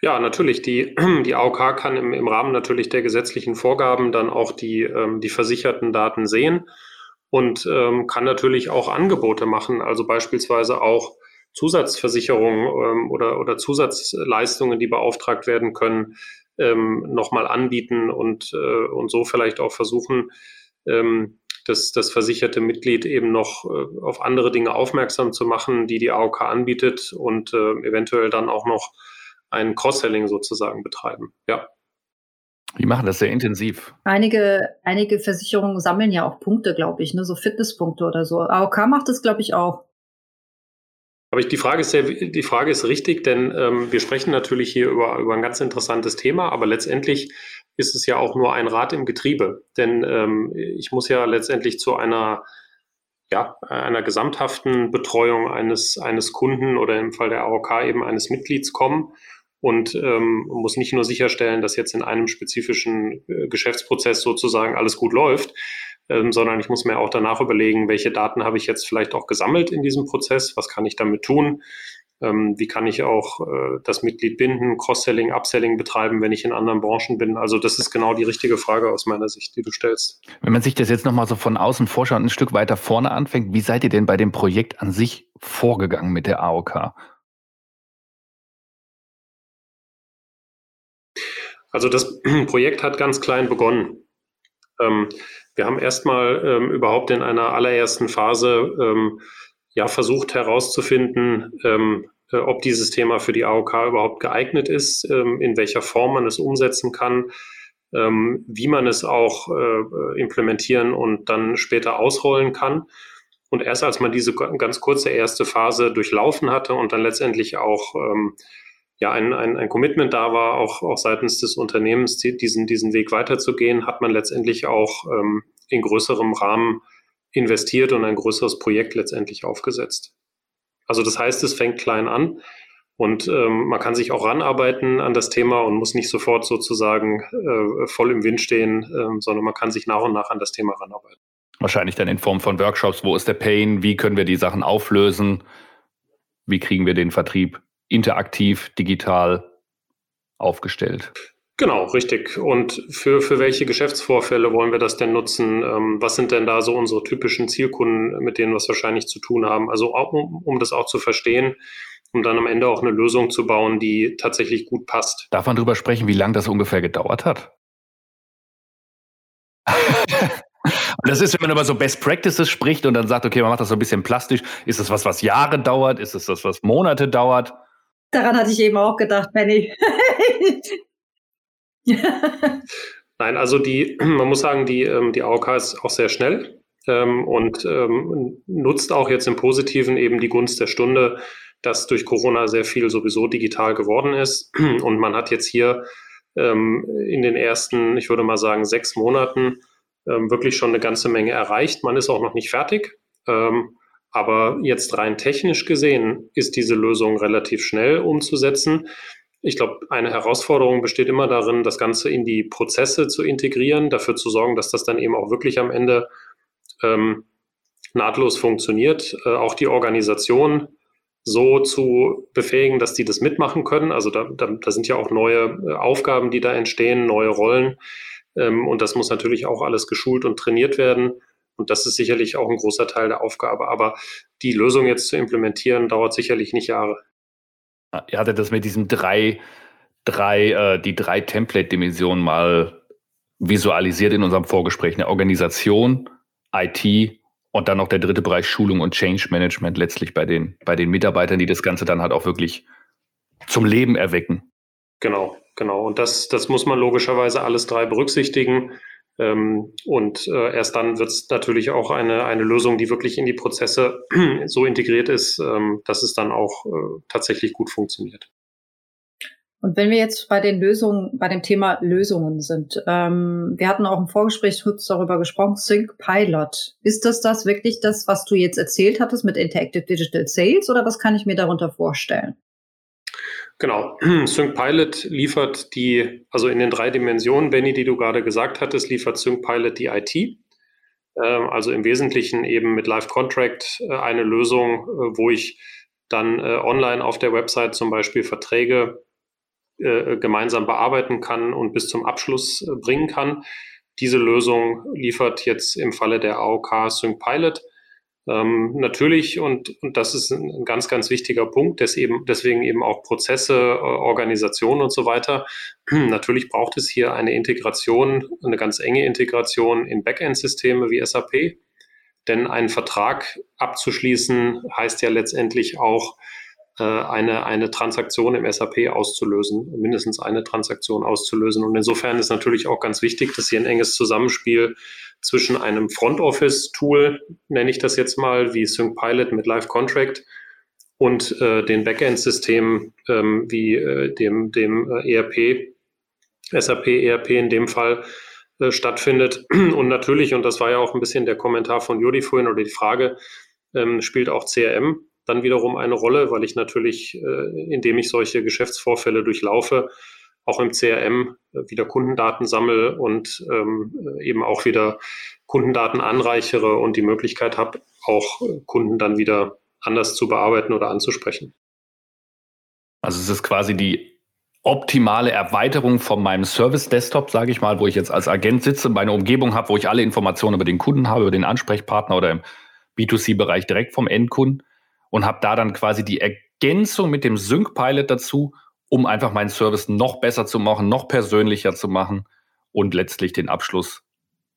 Ja, natürlich. Die, die AOK kann im, im Rahmen natürlich der gesetzlichen Vorgaben dann auch die, ähm, die versicherten Daten sehen und ähm, kann natürlich auch Angebote machen, also beispielsweise auch Zusatzversicherungen ähm, oder, oder Zusatzleistungen, die beauftragt werden können, ähm, nochmal anbieten und, äh, und so vielleicht auch versuchen, ähm, das, das versicherte Mitglied eben noch äh, auf andere Dinge aufmerksam zu machen, die die AOK anbietet und äh, eventuell dann auch noch ein Cross-Selling sozusagen betreiben. Ja. Die machen das sehr intensiv. Einige, einige Versicherungen sammeln ja auch Punkte, glaube ich, ne? so Fitnesspunkte oder so. AOK macht das, glaube ich, auch. Aber die Frage ist sehr, die Frage ist richtig, denn ähm, wir sprechen natürlich hier über, über ein ganz interessantes Thema, aber letztendlich ist es ja auch nur ein Rad im Getriebe. Denn ähm, ich muss ja letztendlich zu einer, ja, einer gesamthaften Betreuung eines, eines Kunden oder im Fall der AOK eben eines Mitglieds kommen und ähm, muss nicht nur sicherstellen, dass jetzt in einem spezifischen äh, Geschäftsprozess sozusagen alles gut läuft, ähm, sondern ich muss mir auch danach überlegen, welche Daten habe ich jetzt vielleicht auch gesammelt in diesem Prozess, was kann ich damit tun, ähm, wie kann ich auch äh, das Mitglied binden, Cross-Selling, Upselling betreiben, wenn ich in anderen Branchen bin. Also das ist genau die richtige Frage aus meiner Sicht, die du stellst. Wenn man sich das jetzt nochmal so von außen vorschaut und ein Stück weiter vorne anfängt, wie seid ihr denn bei dem Projekt an sich vorgegangen mit der AOK? Also das Projekt hat ganz klein begonnen. Ähm, wir haben erstmal ähm, überhaupt in einer allerersten Phase ähm, ja versucht herauszufinden, äh, ob dieses Thema für die AOK überhaupt geeignet ist, in welcher Form man es umsetzen kann, wie man es auch äh, implementieren und dann später ausrollen kann. Und erst als man diese ganz kurze erste Phase durchlaufen hatte und dann letztendlich auch ja, ein, ein, ein Commitment da war, auch, auch seitens des Unternehmens, diesen, diesen Weg weiterzugehen, hat man letztendlich auch ähm, in größerem Rahmen investiert und ein größeres Projekt letztendlich aufgesetzt. Also das heißt, es fängt klein an und ähm, man kann sich auch ranarbeiten an das Thema und muss nicht sofort sozusagen äh, voll im Wind stehen, äh, sondern man kann sich nach und nach an das Thema ranarbeiten. Wahrscheinlich dann in Form von Workshops. Wo ist der Pain? Wie können wir die Sachen auflösen? Wie kriegen wir den Vertrieb interaktiv, digital aufgestellt? Genau, richtig. Und für, für welche Geschäftsvorfälle wollen wir das denn nutzen? Ähm, was sind denn da so unsere typischen Zielkunden, mit denen wir es wahrscheinlich zu tun haben? Also auch, um, um das auch zu verstehen, um dann am Ende auch eine Lösung zu bauen, die tatsächlich gut passt. Darf man darüber sprechen, wie lange das ungefähr gedauert hat? Das ist, wenn man über so Best Practices spricht und dann sagt, okay, man macht das so ein bisschen plastisch, ist das was, was Jahre dauert? Ist es das, was Monate dauert? Daran hatte ich eben auch gedacht, Benny. Nein, also die, man muss sagen, die, ähm, die AOK ist auch sehr schnell ähm, und ähm, nutzt auch jetzt im Positiven eben die Gunst der Stunde, dass durch Corona sehr viel sowieso digital geworden ist. Und man hat jetzt hier ähm, in den ersten, ich würde mal sagen, sechs Monaten ähm, wirklich schon eine ganze Menge erreicht. Man ist auch noch nicht fertig. Ähm, aber jetzt rein technisch gesehen ist diese Lösung relativ schnell umzusetzen. Ich glaube, eine Herausforderung besteht immer darin, das Ganze in die Prozesse zu integrieren, dafür zu sorgen, dass das dann eben auch wirklich am Ende ähm, nahtlos funktioniert. Äh, auch die Organisation so zu befähigen, dass die das mitmachen können. Also da, da, da sind ja auch neue äh, Aufgaben, die da entstehen, neue Rollen. Ähm, und das muss natürlich auch alles geschult und trainiert werden. Und das ist sicherlich auch ein großer Teil der Aufgabe. Aber die Lösung jetzt zu implementieren, dauert sicherlich nicht Jahre. Ihr hattet das mit diesen drei, drei, äh, die drei Template-Dimensionen mal visualisiert in unserem Vorgespräch. Eine Organisation, IT und dann noch der dritte Bereich Schulung und Change Management letztlich bei den, bei den Mitarbeitern, die das Ganze dann halt auch wirklich zum Leben erwecken. Genau, genau. Und das, das muss man logischerweise alles drei berücksichtigen. Ähm, und äh, erst dann wird es natürlich auch eine, eine Lösung, die wirklich in die Prozesse so integriert ist, ähm, dass es dann auch äh, tatsächlich gut funktioniert. Und wenn wir jetzt bei den Lösungen, bei dem Thema Lösungen sind, ähm, wir hatten auch im Vorgespräch kurz darüber gesprochen, Sync Pilot. Ist das das wirklich das, was du jetzt erzählt hattest mit Interactive Digital Sales oder was kann ich mir darunter vorstellen? Genau. Sync Pilot liefert die, also in den drei Dimensionen, Benny, die du gerade gesagt hattest, liefert Sync Pilot die IT. Ähm, also im Wesentlichen eben mit Live Contract äh, eine Lösung, äh, wo ich dann äh, online auf der Website zum Beispiel Verträge gemeinsam bearbeiten kann und bis zum Abschluss bringen kann. Diese Lösung liefert jetzt im Falle der AOK Sync Pilot ähm, natürlich, und, und das ist ein ganz, ganz wichtiger Punkt, des eben, deswegen eben auch Prozesse, äh, Organisation und so weiter. natürlich braucht es hier eine Integration, eine ganz enge Integration in Backend-Systeme wie SAP. Denn einen Vertrag abzuschließen heißt ja letztendlich auch, eine, eine Transaktion im SAP auszulösen, mindestens eine Transaktion auszulösen. Und insofern ist natürlich auch ganz wichtig, dass hier ein enges Zusammenspiel zwischen einem Front Office Tool, nenne ich das jetzt mal, wie Sync Pilot mit Live Contract und äh, den Backend-Systemen ähm, wie äh, dem, dem äh, ERP, SAP ERP in dem Fall äh, stattfindet. Und natürlich, und das war ja auch ein bisschen der Kommentar von Jodi vorhin oder die Frage, ähm, spielt auch CRM dann wiederum eine Rolle, weil ich natürlich, äh, indem ich solche Geschäftsvorfälle durchlaufe, auch im CRM äh, wieder Kundendaten sammle und ähm, eben auch wieder Kundendaten anreichere und die Möglichkeit habe, auch Kunden dann wieder anders zu bearbeiten oder anzusprechen. Also es ist quasi die optimale Erweiterung von meinem Service-Desktop, sage ich mal, wo ich jetzt als Agent sitze, meine Umgebung habe, wo ich alle Informationen über den Kunden habe, über den Ansprechpartner oder im B2C-Bereich direkt vom Endkunden und habe da dann quasi die Ergänzung mit dem Sync-Pilot dazu, um einfach meinen Service noch besser zu machen, noch persönlicher zu machen und letztlich den Abschluss.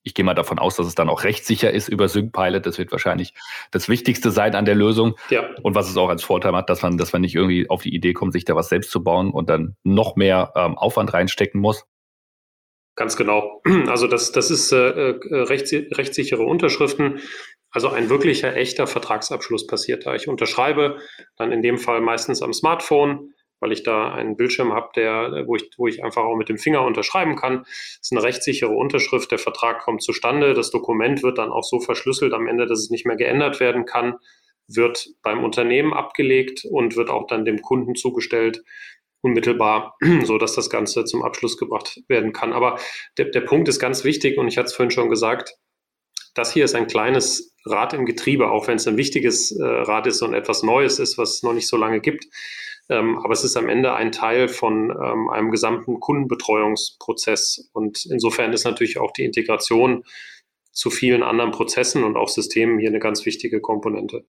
Ich gehe mal davon aus, dass es dann auch rechtssicher ist über SyncPilot. Das wird wahrscheinlich das Wichtigste sein an der Lösung. Ja. Und was es auch als Vorteil hat, dass man, dass man nicht irgendwie auf die Idee kommt, sich da was selbst zu bauen und dann noch mehr ähm, Aufwand reinstecken muss. Ganz genau. Also das, das ist äh, äh rechts, rechtssichere Unterschriften. Also ein wirklicher, echter Vertragsabschluss passiert da. Ich unterschreibe dann in dem Fall meistens am Smartphone weil ich da einen Bildschirm habe, wo ich, wo ich einfach auch mit dem Finger unterschreiben kann. Das ist eine rechtssichere Unterschrift, der Vertrag kommt zustande, das Dokument wird dann auch so verschlüsselt am Ende, dass es nicht mehr geändert werden kann, wird beim Unternehmen abgelegt und wird auch dann dem Kunden zugestellt, unmittelbar, so dass das Ganze zum Abschluss gebracht werden kann. Aber der, der Punkt ist ganz wichtig und ich hatte es vorhin schon gesagt, das hier ist ein kleines Rad im Getriebe, auch wenn es ein wichtiges äh, Rad ist und etwas Neues ist, was es noch nicht so lange gibt. Ähm, aber es ist am Ende ein Teil von ähm, einem gesamten Kundenbetreuungsprozess. Und insofern ist natürlich auch die Integration zu vielen anderen Prozessen und auch Systemen hier eine ganz wichtige Komponente.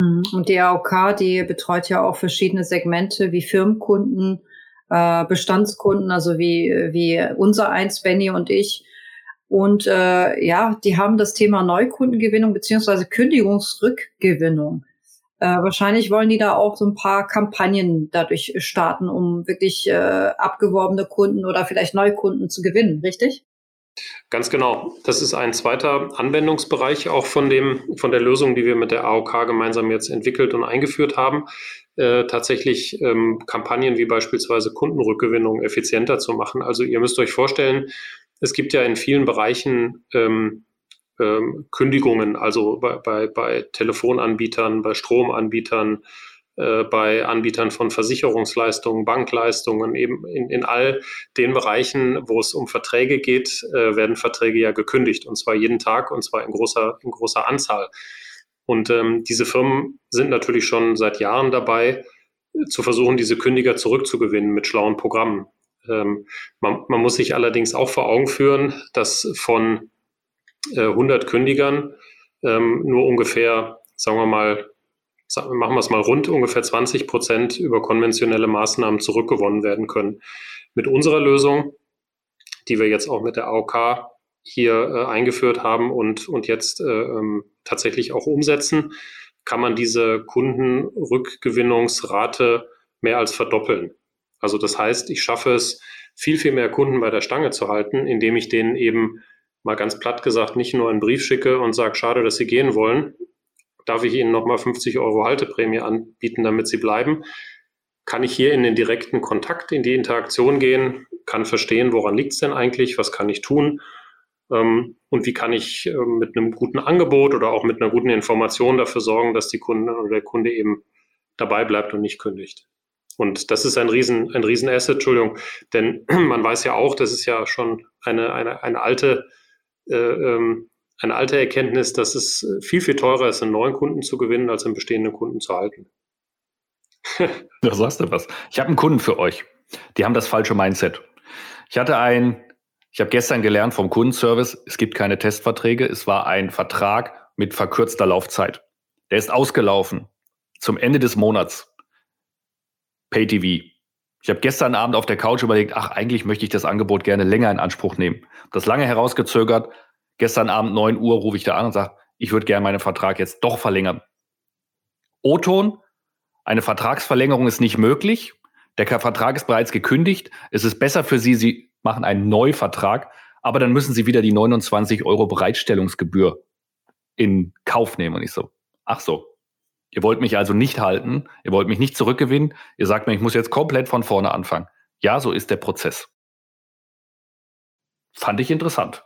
Mhm. Und die AOK, die betreut ja auch verschiedene Segmente wie Firmenkunden, äh, Bestandskunden, also wie, wie unser eins, Benny und ich. Und äh, ja, die haben das Thema Neukundengewinnung beziehungsweise Kündigungsrückgewinnung. Äh, wahrscheinlich wollen die da auch so ein paar Kampagnen dadurch starten, um wirklich äh, abgeworbene Kunden oder vielleicht Neukunden zu gewinnen, richtig? Ganz genau. Das ist ein zweiter Anwendungsbereich auch von dem, von der Lösung, die wir mit der AOK gemeinsam jetzt entwickelt und eingeführt haben. Äh, tatsächlich ähm, Kampagnen wie beispielsweise Kundenrückgewinnung effizienter zu machen. Also ihr müsst euch vorstellen, es gibt ja in vielen Bereichen ähm, ähm, Kündigungen, also bei, bei, bei Telefonanbietern, bei Stromanbietern, äh, bei Anbietern von Versicherungsleistungen, Bankleistungen, eben in, in all den Bereichen, wo es um Verträge geht, äh, werden Verträge ja gekündigt und zwar jeden Tag und zwar in großer, in großer Anzahl. Und ähm, diese Firmen sind natürlich schon seit Jahren dabei, zu versuchen, diese Kündiger zurückzugewinnen mit schlauen Programmen. Ähm, man, man, muss sich allerdings auch vor Augen führen, dass von 100 äh, Kündigern ähm, nur ungefähr, sagen wir mal, machen wir es mal rund, ungefähr 20 Prozent über konventionelle Maßnahmen zurückgewonnen werden können. Mit unserer Lösung, die wir jetzt auch mit der AOK hier äh, eingeführt haben und, und jetzt äh, ähm, tatsächlich auch umsetzen, kann man diese Kundenrückgewinnungsrate mehr als verdoppeln. Also das heißt, ich schaffe es, viel, viel mehr Kunden bei der Stange zu halten, indem ich denen eben mal ganz platt gesagt nicht nur einen Brief schicke und sage, schade, dass Sie gehen wollen, darf ich Ihnen nochmal 50 Euro Halteprämie anbieten, damit Sie bleiben. Kann ich hier in den direkten Kontakt, in die Interaktion gehen, kann verstehen, woran liegt es denn eigentlich, was kann ich tun ähm, und wie kann ich äh, mit einem guten Angebot oder auch mit einer guten Information dafür sorgen, dass die Kunde oder der Kunde eben dabei bleibt und nicht kündigt. Und das ist ein riesen, ein riesen Asset, Entschuldigung, denn man weiß ja auch, das ist ja schon eine, eine, eine alte äh, ähm, eine alte Erkenntnis, dass es viel, viel teurer ist, einen neuen Kunden zu gewinnen, als einen bestehenden Kunden zu halten. da sagst du was. Ich habe einen Kunden für euch. Die haben das falsche Mindset. Ich hatte ein, ich habe gestern gelernt vom Kundenservice, es gibt keine Testverträge. Es war ein Vertrag mit verkürzter Laufzeit. Der ist ausgelaufen zum Ende des Monats. Pay-TV. Ich habe gestern Abend auf der Couch überlegt, ach, eigentlich möchte ich das Angebot gerne länger in Anspruch nehmen. Das lange herausgezögert. Gestern Abend 9 Uhr rufe ich da an und sage, ich würde gerne meinen Vertrag jetzt doch verlängern. O-Ton, eine Vertragsverlängerung ist nicht möglich. Der Vertrag ist bereits gekündigt. Es ist besser für Sie, Sie machen einen Neuvertrag, aber dann müssen Sie wieder die 29 Euro Bereitstellungsgebühr in Kauf nehmen. Und ich so, ach so, Ihr wollt mich also nicht halten, ihr wollt mich nicht zurückgewinnen, ihr sagt mir, ich muss jetzt komplett von vorne anfangen. Ja, so ist der Prozess. Fand ich interessant.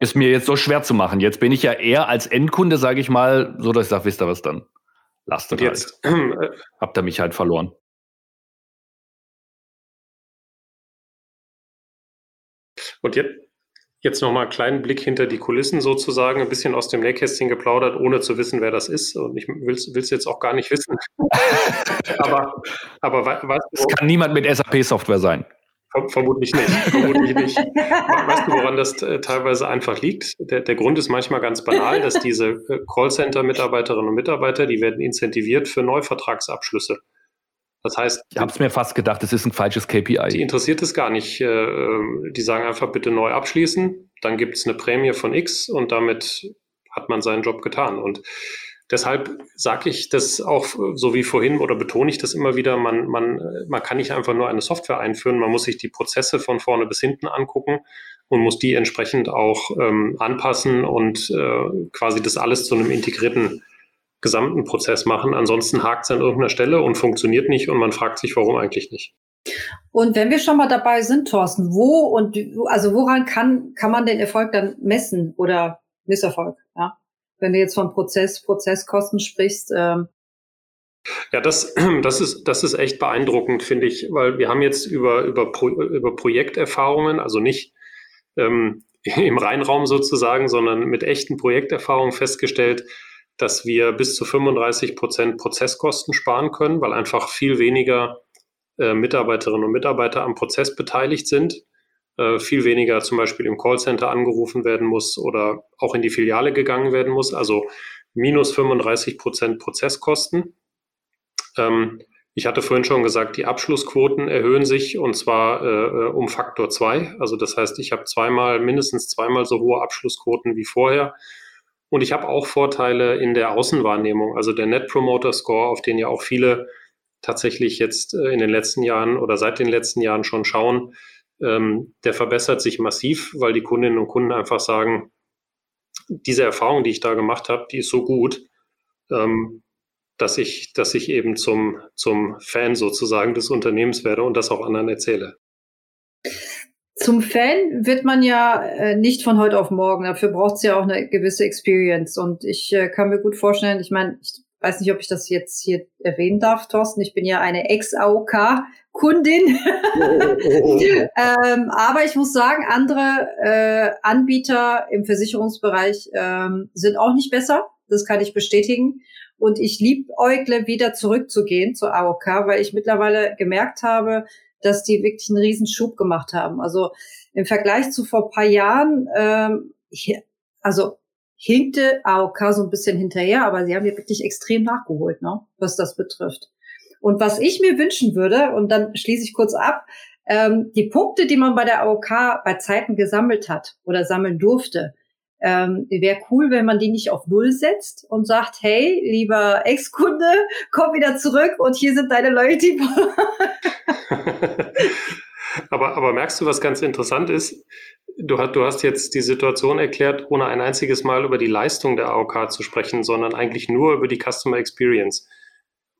Ist mir jetzt so schwer zu machen. Jetzt bin ich ja eher als Endkunde, sage ich mal, so dass ich sage, wisst ihr was dann? Lasst es jetzt. Halt. Habt ihr mich halt verloren. Und jetzt, Jetzt nochmal einen kleinen Blick hinter die Kulissen sozusagen, ein bisschen aus dem Nähkästchen geplaudert, ohne zu wissen, wer das ist. Und ich will es jetzt auch gar nicht wissen. aber aber weißt du, Es kann niemand mit SAP-Software sein. Vermutlich nicht. Vermutlich nicht. Weißt du, woran das äh, teilweise einfach liegt? Der, der Grund ist manchmal ganz banal, dass diese äh, Callcenter-Mitarbeiterinnen und Mitarbeiter, die werden incentiviert für Neuvertragsabschlüsse. Das heißt, ich habe es mir fast gedacht, es ist ein falsches KPI. Die interessiert es gar nicht. Äh, die sagen einfach bitte neu abschließen, dann gibt es eine Prämie von X und damit hat man seinen Job getan. Und deshalb sage ich das auch so wie vorhin oder betone ich das immer wieder, man, man, man kann nicht einfach nur eine Software einführen, man muss sich die Prozesse von vorne bis hinten angucken und muss die entsprechend auch ähm, anpassen und äh, quasi das alles zu einem integrierten gesamten Prozess machen. Ansonsten hakt es an irgendeiner Stelle und funktioniert nicht und man fragt sich, warum eigentlich nicht. Und wenn wir schon mal dabei sind, Thorsten, wo und also woran kann, kann man den Erfolg dann messen oder Misserfolg? Ja? Wenn du jetzt von Prozess, Prozesskosten sprichst. Ähm. Ja, das, das, ist, das ist echt beeindruckend, finde ich, weil wir haben jetzt über, über, Pro, über Projekterfahrungen, also nicht ähm, im Reinraum sozusagen, sondern mit echten Projekterfahrungen festgestellt, dass wir bis zu 35 Prozent Prozesskosten sparen können, weil einfach viel weniger äh, Mitarbeiterinnen und Mitarbeiter am Prozess beteiligt sind, äh, viel weniger zum Beispiel im Callcenter angerufen werden muss oder auch in die Filiale gegangen werden muss, also minus 35 Prozent Prozesskosten. Ähm, ich hatte vorhin schon gesagt, die Abschlussquoten erhöhen sich und zwar äh, um Faktor zwei. Also das heißt, ich habe zweimal, mindestens zweimal so hohe Abschlussquoten wie vorher. Und ich habe auch Vorteile in der Außenwahrnehmung, also der Net Promoter Score, auf den ja auch viele tatsächlich jetzt äh, in den letzten Jahren oder seit den letzten Jahren schon schauen. Ähm, der verbessert sich massiv, weil die Kundinnen und Kunden einfach sagen, diese Erfahrung, die ich da gemacht habe, die ist so gut, ähm, dass ich, dass ich eben zum, zum Fan sozusagen des Unternehmens werde und das auch anderen erzähle. Zum Fan wird man ja äh, nicht von heute auf morgen. Dafür braucht es ja auch eine gewisse Experience. Und ich äh, kann mir gut vorstellen, ich meine, ich weiß nicht, ob ich das jetzt hier erwähnen darf, Thorsten. Ich bin ja eine Ex-AOK-Kundin. ähm, aber ich muss sagen, andere äh, Anbieter im Versicherungsbereich ähm, sind auch nicht besser. Das kann ich bestätigen. Und ich liebäugle wieder zurückzugehen zur AOK, weil ich mittlerweile gemerkt habe, dass die wirklich einen riesen Schub gemacht haben. Also im Vergleich zu vor paar Jahren, ähm, hier, also hinkte AOK so ein bisschen hinterher, aber sie haben ja wirklich extrem nachgeholt, ne, was das betrifft. Und was ich mir wünschen würde, und dann schließe ich kurz ab, ähm, die Punkte, die man bei der AOK bei Zeiten gesammelt hat oder sammeln durfte, ähm, wäre cool, wenn man die nicht auf Null setzt und sagt, hey, lieber Ex-Kunde, komm wieder zurück und hier sind deine Loyalty. aber, aber merkst du, was ganz interessant ist? Du, hast, du hast jetzt die Situation erklärt, ohne ein einziges Mal über die Leistung der AOK zu sprechen, sondern eigentlich nur über die Customer Experience.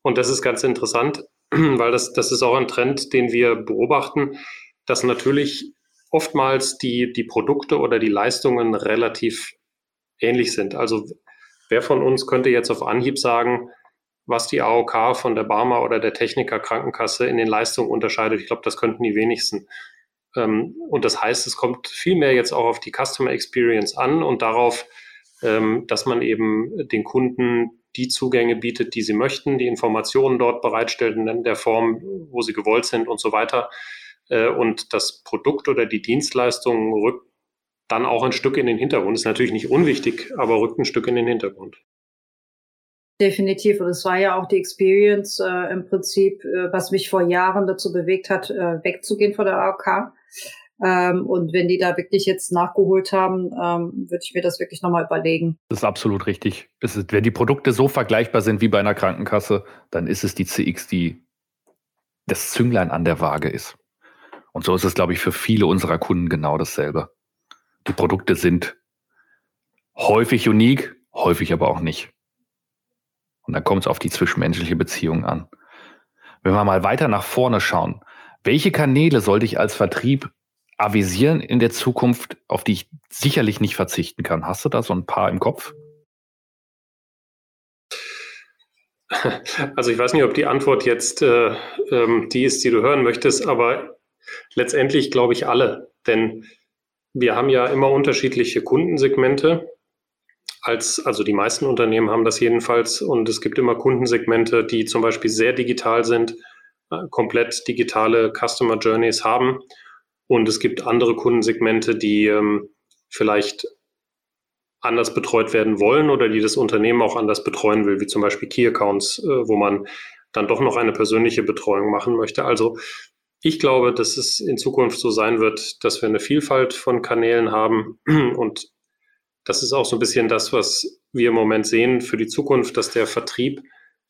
Und das ist ganz interessant, weil das, das ist auch ein Trend, den wir beobachten, dass natürlich oftmals die, die Produkte oder die Leistungen relativ ähnlich sind. Also wer von uns könnte jetzt auf Anhieb sagen, was die AOK von der Barmer oder der Techniker Krankenkasse in den Leistungen unterscheidet? Ich glaube, das könnten die wenigsten. Ähm, und das heißt, es kommt viel mehr jetzt auch auf die Customer Experience an und darauf, ähm, dass man eben den Kunden die Zugänge bietet, die sie möchten, die Informationen dort bereitstellt in der Form, wo sie gewollt sind und so weiter. Äh, und das Produkt oder die Dienstleistung rückt dann auch ein Stück in den Hintergrund. Ist natürlich nicht unwichtig, aber rückt ein Stück in den Hintergrund. Definitiv. Und es war ja auch die Experience äh, im Prinzip, äh, was mich vor Jahren dazu bewegt hat, äh, wegzugehen von der AOK. Ähm, und wenn die da wirklich jetzt nachgeholt haben, ähm, würde ich mir das wirklich nochmal überlegen. Das ist absolut richtig. Ist, wenn die Produkte so vergleichbar sind wie bei einer Krankenkasse, dann ist es die CX, die das Zünglein an der Waage ist. Und so ist es, glaube ich, für viele unserer Kunden genau dasselbe. Die Produkte sind häufig unique, häufig aber auch nicht. Und dann kommt es auf die zwischenmenschliche Beziehung an. Wenn wir mal weiter nach vorne schauen, welche Kanäle sollte ich als Vertrieb avisieren in der Zukunft, auf die ich sicherlich nicht verzichten kann? Hast du da so ein paar im Kopf? Also ich weiß nicht, ob die Antwort jetzt äh, ähm, die ist, die du hören möchtest, aber Letztendlich glaube ich alle, denn wir haben ja immer unterschiedliche Kundensegmente. Als, also die meisten Unternehmen haben das jedenfalls und es gibt immer Kundensegmente, die zum Beispiel sehr digital sind, äh, komplett digitale Customer Journeys haben. Und es gibt andere Kundensegmente, die ähm, vielleicht anders betreut werden wollen oder die das Unternehmen auch anders betreuen will, wie zum Beispiel Key Accounts, äh, wo man dann doch noch eine persönliche Betreuung machen möchte. Also ich glaube, dass es in Zukunft so sein wird, dass wir eine Vielfalt von Kanälen haben. Und das ist auch so ein bisschen das, was wir im Moment sehen für die Zukunft, dass der Vertrieb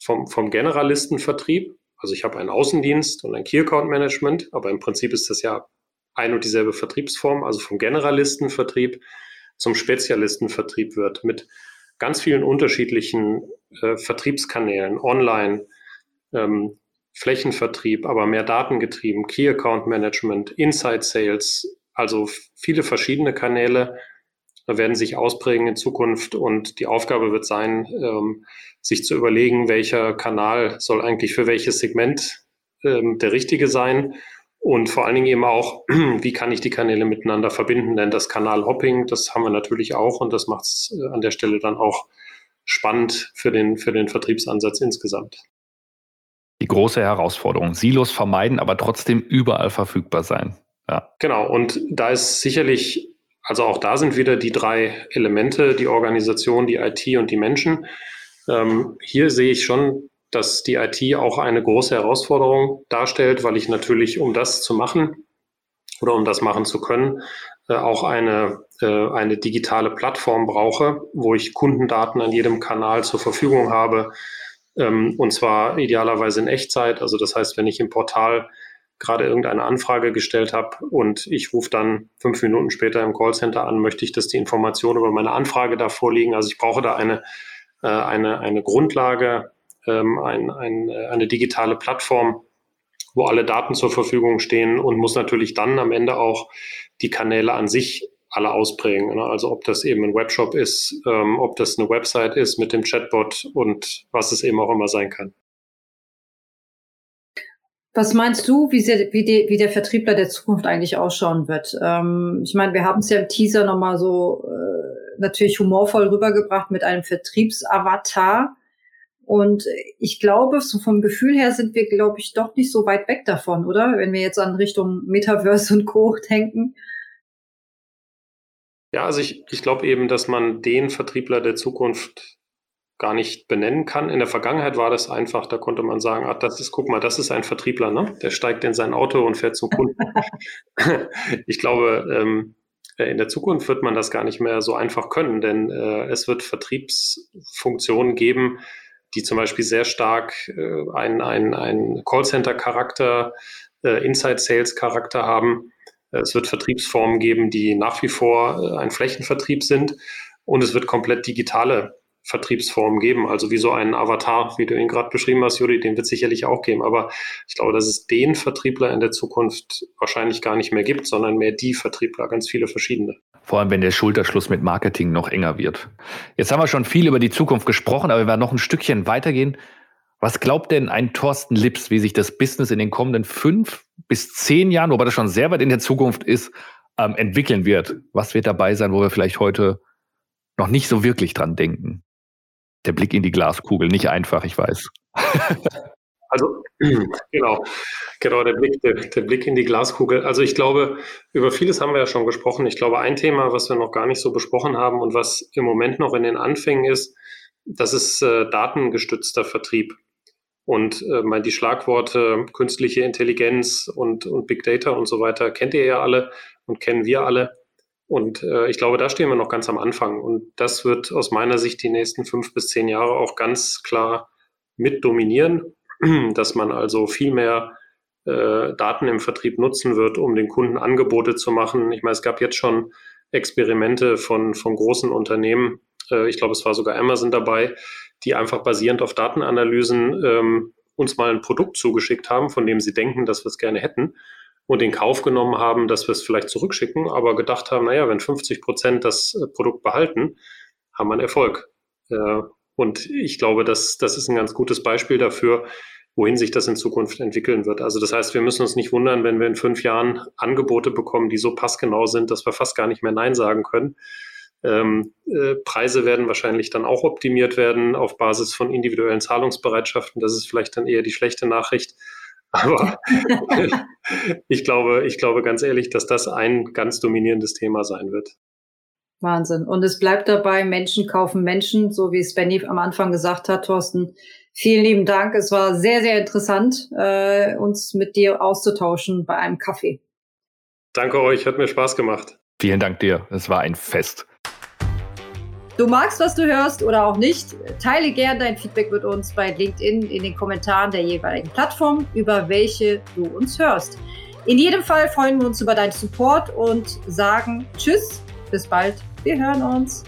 vom, vom Generalistenvertrieb, also ich habe einen Außendienst und ein Key Account Management, aber im Prinzip ist das ja ein und dieselbe Vertriebsform, also vom Generalistenvertrieb zum Spezialistenvertrieb wird mit ganz vielen unterschiedlichen äh, Vertriebskanälen, online, ähm, Flächenvertrieb, aber mehr datengetrieben, Key Account Management, Inside Sales, also viele verschiedene Kanäle werden sich ausprägen in Zukunft und die Aufgabe wird sein, ähm, sich zu überlegen, welcher Kanal soll eigentlich für welches Segment ähm, der richtige sein Und vor allen Dingen eben auch, wie kann ich die Kanäle miteinander verbinden? Denn das Kanalhopping, das haben wir natürlich auch und das macht es äh, an der Stelle dann auch spannend für den, für den Vertriebsansatz insgesamt. Die große Herausforderung. Silos vermeiden, aber trotzdem überall verfügbar sein. Ja. Genau. Und da ist sicherlich, also auch da sind wieder die drei Elemente, die Organisation, die IT und die Menschen. Ähm, hier sehe ich schon dass die IT auch eine große Herausforderung darstellt, weil ich natürlich, um das zu machen oder um das machen zu können, äh, auch eine, äh, eine digitale Plattform brauche, wo ich Kundendaten an jedem Kanal zur Verfügung habe, ähm, und zwar idealerweise in Echtzeit. Also das heißt, wenn ich im Portal gerade irgendeine Anfrage gestellt habe und ich rufe dann fünf Minuten später im Callcenter an, möchte ich, dass die Informationen über meine Anfrage da vorliegen. Also ich brauche da eine, äh, eine, eine Grundlage, ähm, ein, ein, äh, eine digitale Plattform, wo alle Daten zur Verfügung stehen und muss natürlich dann am Ende auch die Kanäle an sich alle ausprägen. Ne? Also ob das eben ein Webshop ist, ähm, ob das eine Website ist mit dem Chatbot und was es eben auch immer sein kann. Was meinst du, wie, sehr, wie, die, wie der Vertriebler der Zukunft eigentlich ausschauen wird? Ähm, ich meine, wir haben es ja im Teaser nochmal so äh, natürlich humorvoll rübergebracht mit einem Vertriebsavatar. Und ich glaube, so vom Gefühl her sind wir, glaube ich, doch nicht so weit weg davon, oder? Wenn wir jetzt an Richtung Metaverse und Co. denken. Ja, also ich, ich glaube eben, dass man den Vertriebler der Zukunft gar nicht benennen kann. In der Vergangenheit war das einfach, da konnte man sagen, ah, das ist, guck mal, das ist ein Vertriebler, ne? Der steigt in sein Auto und fährt zum Kunden. ich glaube, ähm, in der Zukunft wird man das gar nicht mehr so einfach können, denn äh, es wird Vertriebsfunktionen geben, die zum Beispiel sehr stark äh, einen, einen, einen Callcenter-Charakter, äh, Inside-Sales-Charakter haben. Es wird Vertriebsformen geben, die nach wie vor äh, ein Flächenvertrieb sind. Und es wird komplett digitale Vertriebsformen geben, also wie so einen Avatar, wie du ihn gerade beschrieben hast, Juri, den wird es sicherlich auch geben. Aber ich glaube, dass es den Vertriebler in der Zukunft wahrscheinlich gar nicht mehr gibt, sondern mehr die Vertriebler, ganz viele verschiedene. Vor allem, wenn der Schulterschluss mit Marketing noch enger wird. Jetzt haben wir schon viel über die Zukunft gesprochen, aber wir werden noch ein Stückchen weitergehen. Was glaubt denn ein Thorsten Lips, wie sich das Business in den kommenden fünf bis zehn Jahren, wobei das schon sehr weit in der Zukunft ist, ähm, entwickeln wird? Was wird dabei sein, wo wir vielleicht heute noch nicht so wirklich dran denken? Der Blick in die Glaskugel, nicht einfach, ich weiß. Also genau, genau der Blick, der, der, Blick in die Glaskugel. Also ich glaube, über vieles haben wir ja schon gesprochen. Ich glaube, ein Thema, was wir noch gar nicht so besprochen haben und was im Moment noch in den Anfängen ist, das ist äh, datengestützter Vertrieb. Und äh, die Schlagworte künstliche Intelligenz und, und Big Data und so weiter kennt ihr ja alle und kennen wir alle. Und äh, ich glaube, da stehen wir noch ganz am Anfang. Und das wird aus meiner Sicht die nächsten fünf bis zehn Jahre auch ganz klar mit dominieren dass man also viel mehr äh, Daten im Vertrieb nutzen wird, um den Kunden Angebote zu machen. Ich meine, es gab jetzt schon Experimente von, von großen Unternehmen, äh, ich glaube, es war sogar Amazon dabei, die einfach basierend auf Datenanalysen ähm, uns mal ein Produkt zugeschickt haben, von dem sie denken, dass wir es gerne hätten und in Kauf genommen haben, dass wir es vielleicht zurückschicken, aber gedacht haben, naja, wenn 50 Prozent das äh, Produkt behalten, haben wir einen Erfolg. Äh, und ich glaube, das, das ist ein ganz gutes Beispiel dafür, wohin sich das in Zukunft entwickeln wird. Also das heißt, wir müssen uns nicht wundern, wenn wir in fünf Jahren Angebote bekommen, die so passgenau sind, dass wir fast gar nicht mehr Nein sagen können. Ähm, äh, Preise werden wahrscheinlich dann auch optimiert werden auf Basis von individuellen Zahlungsbereitschaften. Das ist vielleicht dann eher die schlechte Nachricht. Aber ich glaube, ich glaube ganz ehrlich, dass das ein ganz dominierendes Thema sein wird. Wahnsinn. Und es bleibt dabei, Menschen kaufen Menschen, so wie es Benny am Anfang gesagt hat, Thorsten. Vielen lieben Dank. Es war sehr, sehr interessant, äh, uns mit dir auszutauschen bei einem Kaffee. Danke euch, hat mir Spaß gemacht. Vielen Dank dir. Es war ein Fest. Du magst, was du hörst oder auch nicht. Teile gern dein Feedback mit uns bei LinkedIn in den Kommentaren der jeweiligen Plattform, über welche du uns hörst. In jedem Fall freuen wir uns über deinen Support und sagen Tschüss, bis bald, wir hören uns.